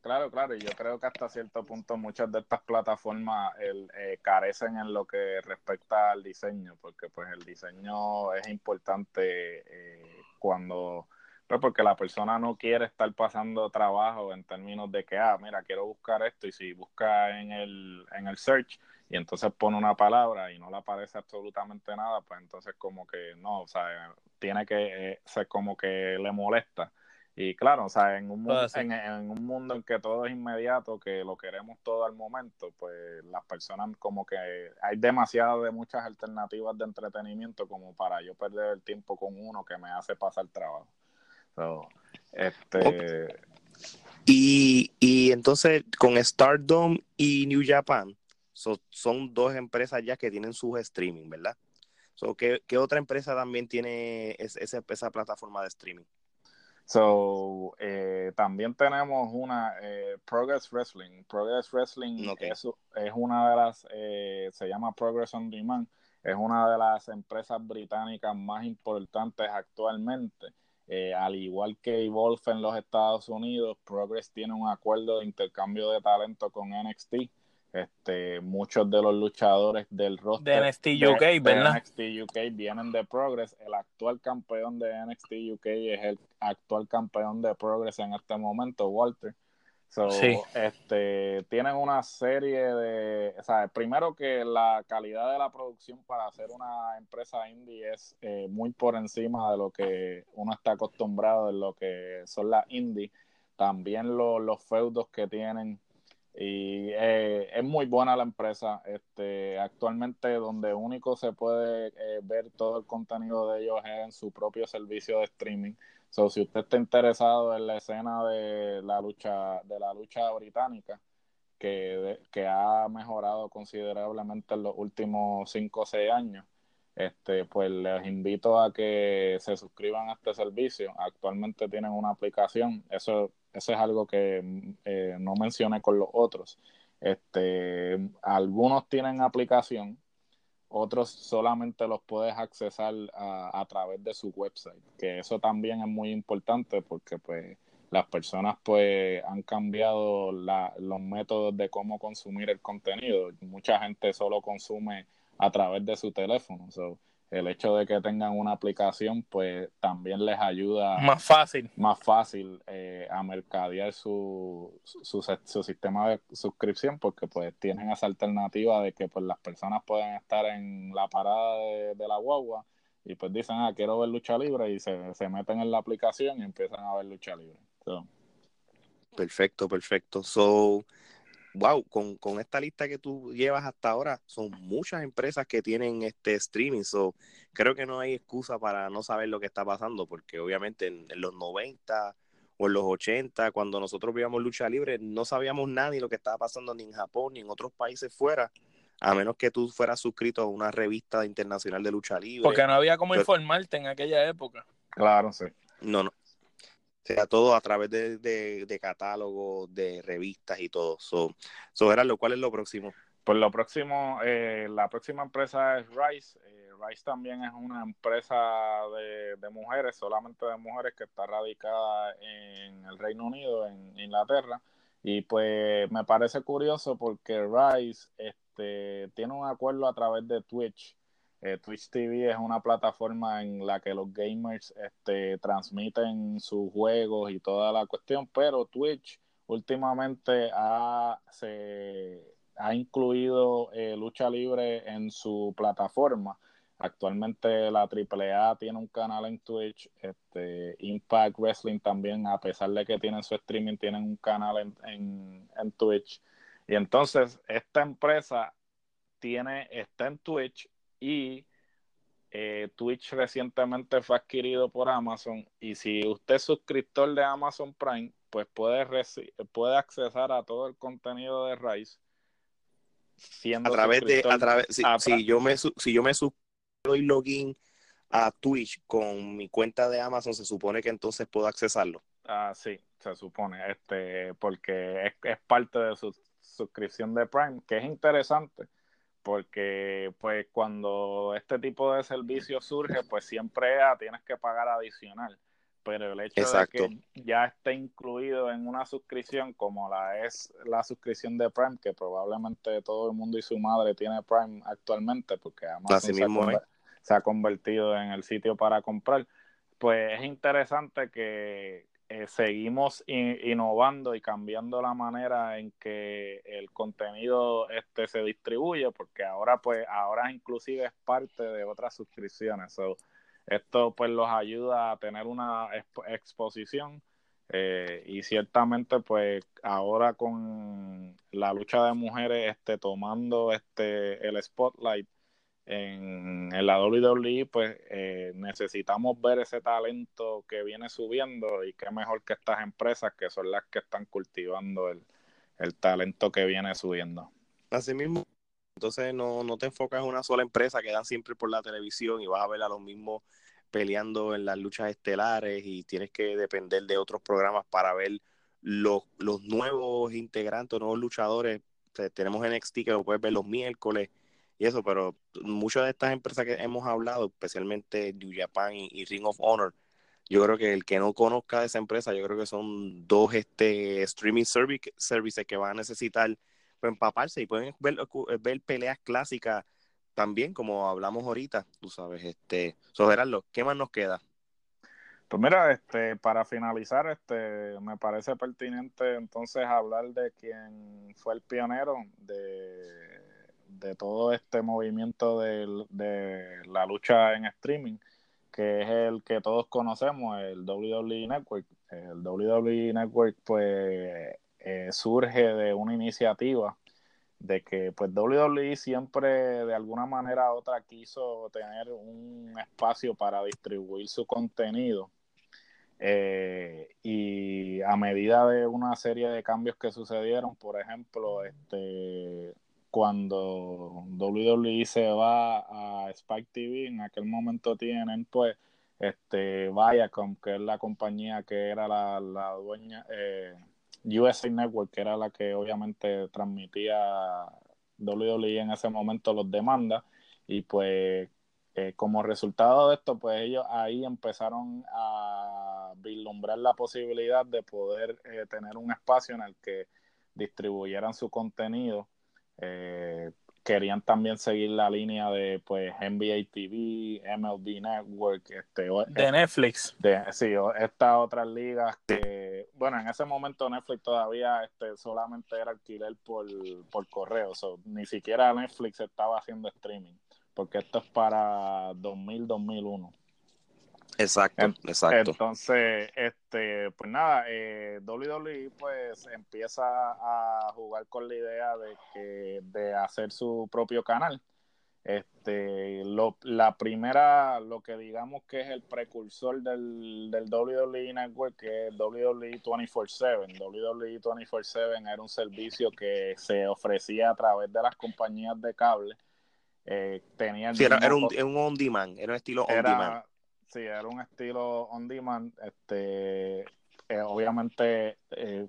Claro, claro, y yo creo que hasta cierto punto muchas de estas plataformas el, eh, carecen en lo que respecta al diseño, porque pues el diseño es importante eh, cuando, pues porque la persona no quiere estar pasando trabajo en términos de que, ah, mira, quiero buscar esto y si busca en el, en el search y entonces pone una palabra y no le aparece absolutamente nada, pues entonces como que no, o sea, tiene que eh, ser como que le molesta y claro, o sea, en un, mundo, ah, en, un mundo en que todo es inmediato, que lo queremos todo al momento, pues las personas como que hay demasiadas de muchas alternativas de entretenimiento como para yo perder el tiempo con uno que me hace pasar trabajo. este... Y, y entonces con Stardom y New Japan son dos empresas ya que tienen sus streaming, ¿verdad? So, ¿qué, ¿Qué otra empresa también tiene esa, esa plataforma de streaming? So, eh, también tenemos una eh, Progress Wrestling. Progress Wrestling es, una de las, eh, se llama Progress on Demand, es una de las empresas británicas más importantes actualmente. al igual que Evolve en los Estados Unidos, Progress tiene un acuerdo de intercambio de talento con NXT. Este, muchos de los luchadores del roster de NXT UK, ¿verdad? NXT UK vienen de Progress. El actual campeón de NXT UK es el actual campeón de Progress en este momento, Walter. So, este, tienen una serie de, o sea, primero que la calidad de la producción para hacer una empresa indie es eh, muy por encima de lo que uno está acostumbrado en lo que son las indie. También los feudos que tienen y eh, es muy buena la empresa. Este, actualmente donde único se puede eh, ver todo el contenido de ellos es en su propio servicio de streaming. So, si usted está interesado en la escena de la lucha, de la lucha británica, que, que ha mejorado considerablemente en los últimos 5 o 6 años, este, pues les invito a que se suscriban a este servicio. Actualmente tienen una aplicación. Eso eso es algo que eh, no mencioné con los otros. Este, algunos tienen aplicación, otros solamente los puedes accesar a, través de su website, que eso también es muy importante porque pues las personas pues han cambiado los métodos de cómo consumir el contenido. Mucha gente solo consume a través de su teléfono el hecho de que tengan una aplicación, pues también les ayuda más fácil, más fácil eh, a mercadear su, su, su, sistema de suscripción, porque pues tienen esa alternativa de que pues las personas pueden estar en la parada de, la guagua y pues dicen, ah, quiero ver lucha libre y se, se meten en la aplicación y empiezan a ver lucha libre. Perfecto, perfecto. So, wow, con, con, esta lista que tú llevas hasta ahora, son muchas empresas que tienen este streaming, so creo que no hay excusa para no saber lo que está pasando, porque obviamente en, los 90 o en los 80, cuando nosotros vivíamos lucha libre, no sabíamos nada ni lo que estaba pasando ni en Japón ni en otros países fuera, a menos que tú fueras suscrito a una revista internacional de lucha libre. Porque no había cómo informarte en aquella época. Claro, sí. No, no, sea todo a través de, de, catálogos, de revistas y todo. So, so lo ¿cuál es lo próximo? Pues lo próximo, eh, la próxima empresa es Rice. Eh, Rice también es una empresa de, de, mujeres, solamente de mujeres, que está radicada en el Reino Unido, en Inglaterra. Y pues me parece curioso porque Rice este, tiene un acuerdo a través de Twitch eh, Twitch TV es una plataforma en la que los gamers este, transmiten sus juegos y toda la cuestión, pero Twitch últimamente ha, se, ha incluido eh, lucha libre en su plataforma. Actualmente la AAA tiene un canal en Twitch, este, Impact Wrestling también, a pesar de que tienen su streaming, tienen un canal en, en, en Twitch. Y entonces esta empresa tiene, está en Twitch y eh, Twitch recientemente fue adquirido por Amazon y si usted es suscriptor de Amazon Prime, pues puede, puede accesar a todo el contenido de Rise siendo a través de a través si, yo me si yo me doy login a Twitch con mi cuenta de Amazon se supone que entonces puedo accesarlo. Ah sí se supone este porque es, es parte de su suscripción de Prime que es interesante porque pues cuando este tipo de servicio surge, pues siempre tienes que pagar adicional. Pero el hecho de que ya esté incluido en una suscripción como la es la suscripción de Prime, que probablemente todo el mundo y su madre tiene Prime actualmente, porque Amazon se, se ha convertido en el sitio para comprar, pues es interesante que, eh, seguimos innovando y cambiando la manera en que el contenido este se distribuye porque ahora pues ahora inclusive es parte de otras suscripciones. Esto pues los ayuda a tener una exposición eh, y ciertamente pues ahora con la lucha de mujeres este tomando este el spotlight en, la WWE, pues eh, necesitamos ver ese talento que viene subiendo y qué mejor que estas empresas que son las que están cultivando el, talento que viene subiendo. Así mismo, entonces no, no te enfocas en una sola empresa que dan siempre por la televisión y vas a ver a los mismos peleando en las luchas estelares y tienes que depender de otros programas para ver los, los nuevos integrantes, nuevos luchadores. tenemos NXT que lo puedes ver los miércoles y eso, pero muchas de estas empresas que hemos hablado, especialmente New Japan y, Ring of Honor, yo creo que el que no conozca de esa empresa, yo creo que son dos este, streaming service, services que van a necesitar pues, empaparse y pueden ver, ver peleas clásicas también, como hablamos ahorita, tú sabes, este, so, Gerardo, ¿qué más nos queda? Pues mira, este, para finalizar, este, me parece pertinente entonces hablar de quien fue el pionero de, de todo este movimiento de, de, la lucha en streaming, que es el que todos conocemos, el WWE Network. El WWE Network, pues, eh, surge de una iniciativa de que pues WWE siempre de alguna manera u otra quiso tener un espacio para distribuir su contenido eh, y a medida de una serie de cambios que sucedieron, por ejemplo, este cuando WWE se va a Spike TV, en aquel momento tienen pues este Viacom, que es la compañía que era la, la dueña eh, USA Network, que era la que obviamente transmitía WWE en ese momento los demandas, y pues eh, como resultado de esto, pues ellos ahí empezaron a vislumbrar la posibilidad de poder eh, tener un espacio en el que distribuyeran su contenido. Eh, querían también seguir la línea de pues NBA TV, MLB Network, este, de Netflix. De, sí, estas otras ligas que, bueno, en ese momento Netflix todavía este, solamente era alquiler por, por correo, ni siquiera Netflix estaba haciendo streaming, porque esto es para 2000-2001. Exacto, exacto. Entonces, este, pues nada, eh, WWE pues empieza a jugar con la idea de que de hacer su propio canal. Este, lo, la primera, lo que digamos que es el precursor del, del WWE Network, que es WWE 24/7. WWE 24/7 era un servicio que se ofrecía a través de las compañías de cable. Eh, tenía era, un, un on demand, era un estilo on demand Sí, era un estilo on demand. Este, eh, obviamente, eh,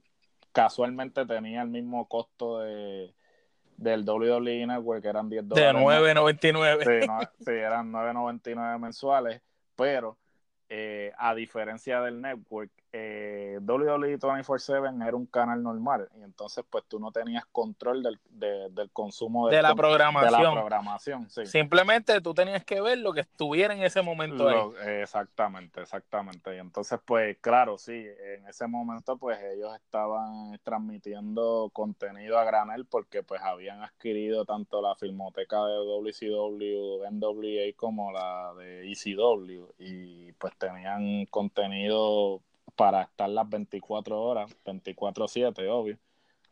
casualmente tenía el mismo costo de del WWE Network, que eran 10 dólares. De 9.99. Sí, sí, eran 9.99 mensuales, pero eh, a diferencia del network, eh, WWE 24/7 era un canal normal y entonces pues tú no tenías control del, del consumo de, la programación. de la programación. Simplemente tú tenías que ver lo que estuviera en ese momento ahí. Exactamente, exactamente. Y entonces pues claro, sí, en ese momento pues ellos estaban transmitiendo contenido a granel porque pues habían adquirido tanto la filmoteca de WCW, NWA como la de ECW y pues tenían contenido para estar las 24 horas, 24/7, obvio,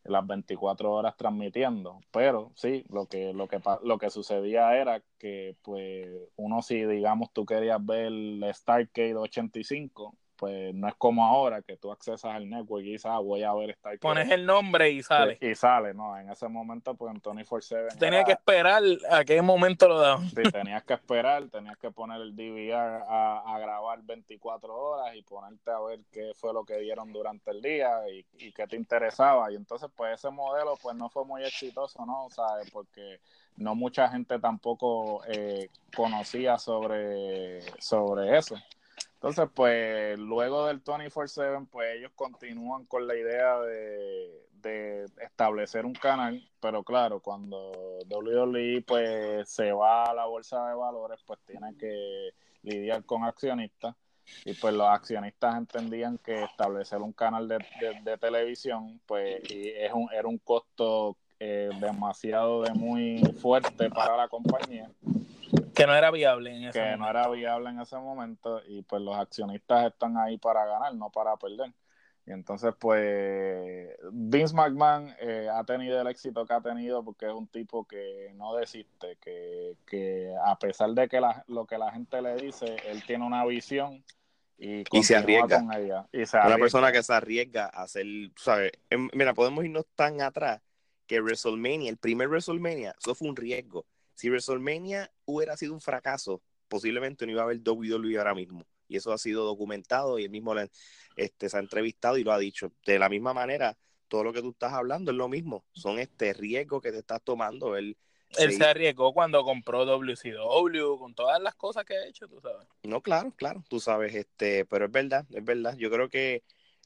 las 24 horas transmitiendo, pero sí, lo que lo que lo que sucedía era que pues uno si digamos tú querías ver el Starcade 85 pues no es como ahora que tú accesas al network y dices, ah, voy a ver esta. Pones el nombre y sale. Y, sale, no, en ese momento, pues en Tony 7 Tenías que esperar a qué momento lo daban. Sí, tenías que esperar, tenías que poner el DVR a, grabar 24 horas y ponerte a ver qué fue lo que dieron durante el día y, y qué te interesaba. Y entonces, pues ese modelo, pues no fue muy exitoso, ¿no? ¿Sabes? Porque no mucha gente tampoco eh, conocía sobre, sobre eso. Entonces, pues luego del 24/7, pues ellos continúan con la idea de, establecer un canal, pero claro, cuando WWE pues se va a la bolsa de valores, pues tiene que lidiar con accionistas. Y pues los accionistas entendían que establecer un canal de, televisión pues es un, era un costo eh, demasiado de muy fuerte para la compañía que no era viable en ese que momento. no era viable en ese momento y pues los accionistas están ahí para ganar, no para perder. Y entonces, pues, Vince McMahon eh, ha tenido el éxito que ha tenido porque es un tipo que no desiste, que, que a pesar de que lo que la gente le dice, él tiene una visión y, se arriesga. Con ella, y Una persona que se arriesga a hacer, ¿sabes? Em, mira, podemos irnos tan atrás que WrestleMania, el primer WrestleMania, eso fue un riesgo si WrestleMania hubiera sido un fracaso, posiblemente no iba a haber WWE ahora mismo. Y eso ha sido documentado y él mismo este, se ha entrevistado y lo ha dicho. De la misma manera, todo lo que tú estás hablando es lo mismo. Son este riesgo que te estás tomando. Él, él se arriesgó cuando compró WCW, con todas las cosas que ha hecho, tú sabes. No, claro, claro, tú sabes, este, pero es verdad, es verdad. Yo creo que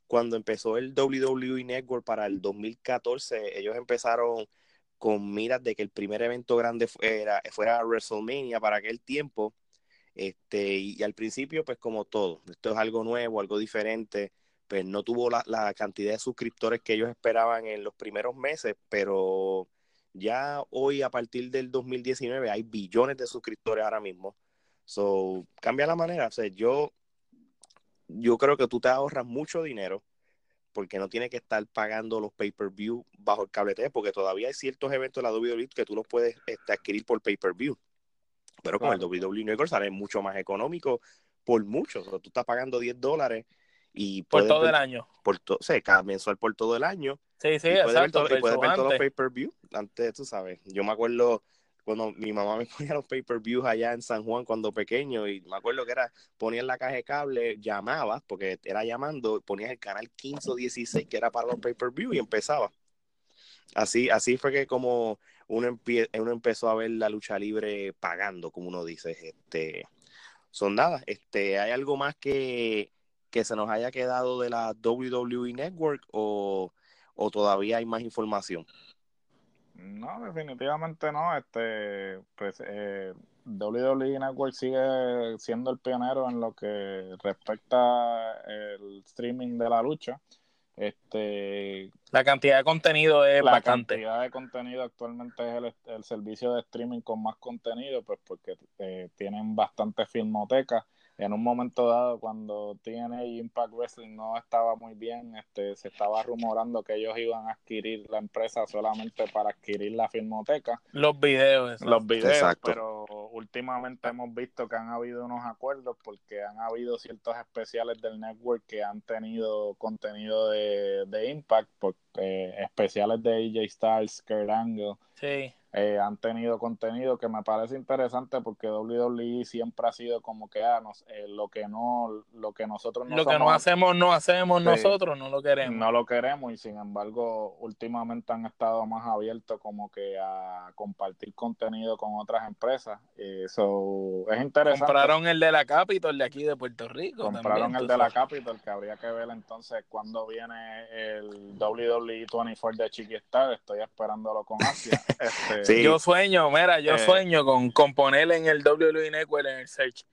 cuando empezó el WWE Network para el 2014, ellos empezaron con miras de que el primer evento grande fuera, WrestleMania para aquel tiempo. Este, y, al principio, pues como todo, esto es algo nuevo, algo diferente, pues no tuvo la, la, cantidad de suscriptores que ellos esperaban en los primeros meses, pero ya hoy, a partir del 2019, hay billones de suscriptores ahora mismo. So, cambia la manera. O sea, yo, yo creo que tú te ahorras mucho dinero porque no tienes que estar pagando los pay-per-view bajo el cable TV, porque todavía hay ciertos eventos de la WWE que tú los puedes este, adquirir por pay-per-view. Pero con el WWE Network sale mucho más económico por mucho. O sea, tú estás pagando 10 dólares y por todo el año. Por o sea, cada mensual por todo el año. Sí, sí, exacto. y puedes ver todos los pay-per-view. Antes, tú sabes, yo me acuerdo cuando mi mamá me ponía los pay-per-views allá en San Juan cuando pequeño y me acuerdo que era, ponías la caja de cable, llamabas, porque era llamando, ponías el canal 15 o 16 que era para los pay-per-view y empezaba. Así, así fue que como uno, uno empezó a ver la lucha libre pagando, como uno dice. Este, son nada, este, ¿hay algo más que, que se nos haya quedado de la WWE Network o, o todavía hay más información? No, definitivamente no. Este, pues eh, WWE Network sigue siendo el pionero en lo que respecta el streaming de la lucha. Este, la cantidad de contenido es la bastante. La cantidad de contenido actualmente es el, servicio de streaming con más contenido, pues porque eh, tienen bastante filmoteca en un momento dado cuando TNA Impact Wrestling no estaba muy bien, este, se estaba rumorando que ellos iban a adquirir la empresa solamente para adquirir la filmoteca. Los videos. Los videos, pero últimamente hemos visto que han habido unos acuerdos porque han habido ciertos especiales del network que han tenido contenido de, de Impact, porque, especiales de AJ Styles, Kurt Angle. Sí eh, han tenido contenido que me parece interesante porque WWE siempre ha sido como que ah, eh, lo que no lo que nosotros no lo que no hacemos no hacemos nosotros no lo queremos. no lo queremos y sin embargo últimamente han estado más abiertos como que a compartir contenido con otras empresas eso es interesante. Compraron el de la Capitol de aquí de Puerto Rico compraron el de la Capitol que habría que ver entonces cuando viene el WWE 24 de Chiquistar estoy esperándolo con Asia este yo sueño, mira, yo eh. sueño con, con poner en el WWE Network, en el search,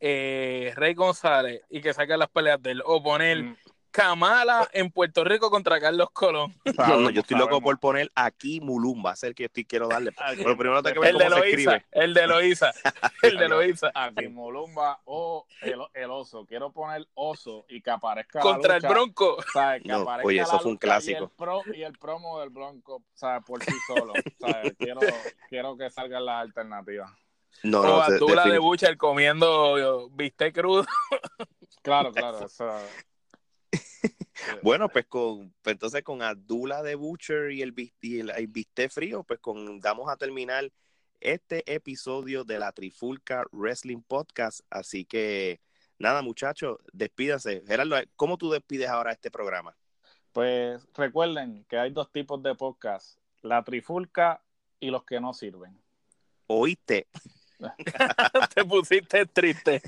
eh, Rey González y que saque las peleas de él, o poner mm. Kamala en Puerto Rico contra Carlos Colón. yo estoy loco por poner aquí Mulumba, es el que estoy, quiero darle. Pero primero tengo que ver el cómo de se escribe. El de Loiza, el de Loiza. Aquí Mulumba o el, el, oso. Quiero poner oso y que aparezca Contra el Bronco. Que aparezca oye, eso fue un clásico. Y el, pro, y el promo del Bronco, ¿sabes? Por sí solo. Quiero, quiero que salgan las alternativas. No, o no, tú la de Butcher comiendo viste crudo. Claro, claro. Eso, bueno, pues con pues entonces con Abdullah de Butcher y el, y el, frío, pues con damos a terminar este episodio de la Trifulca Wrestling Podcast. Así que nada, muchachos, despídanse. Gerardo, ¿cómo tú despides ahora este programa? Pues recuerden que hay dos tipos de podcast, la Trifulca y los que no sirven. ¿Oíste? Te pusiste triste.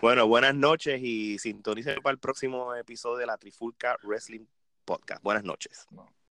bueno, buenas noches y sintonicen para el próximo episodio de la Trifulca Wrestling Podcast. Buenas noches.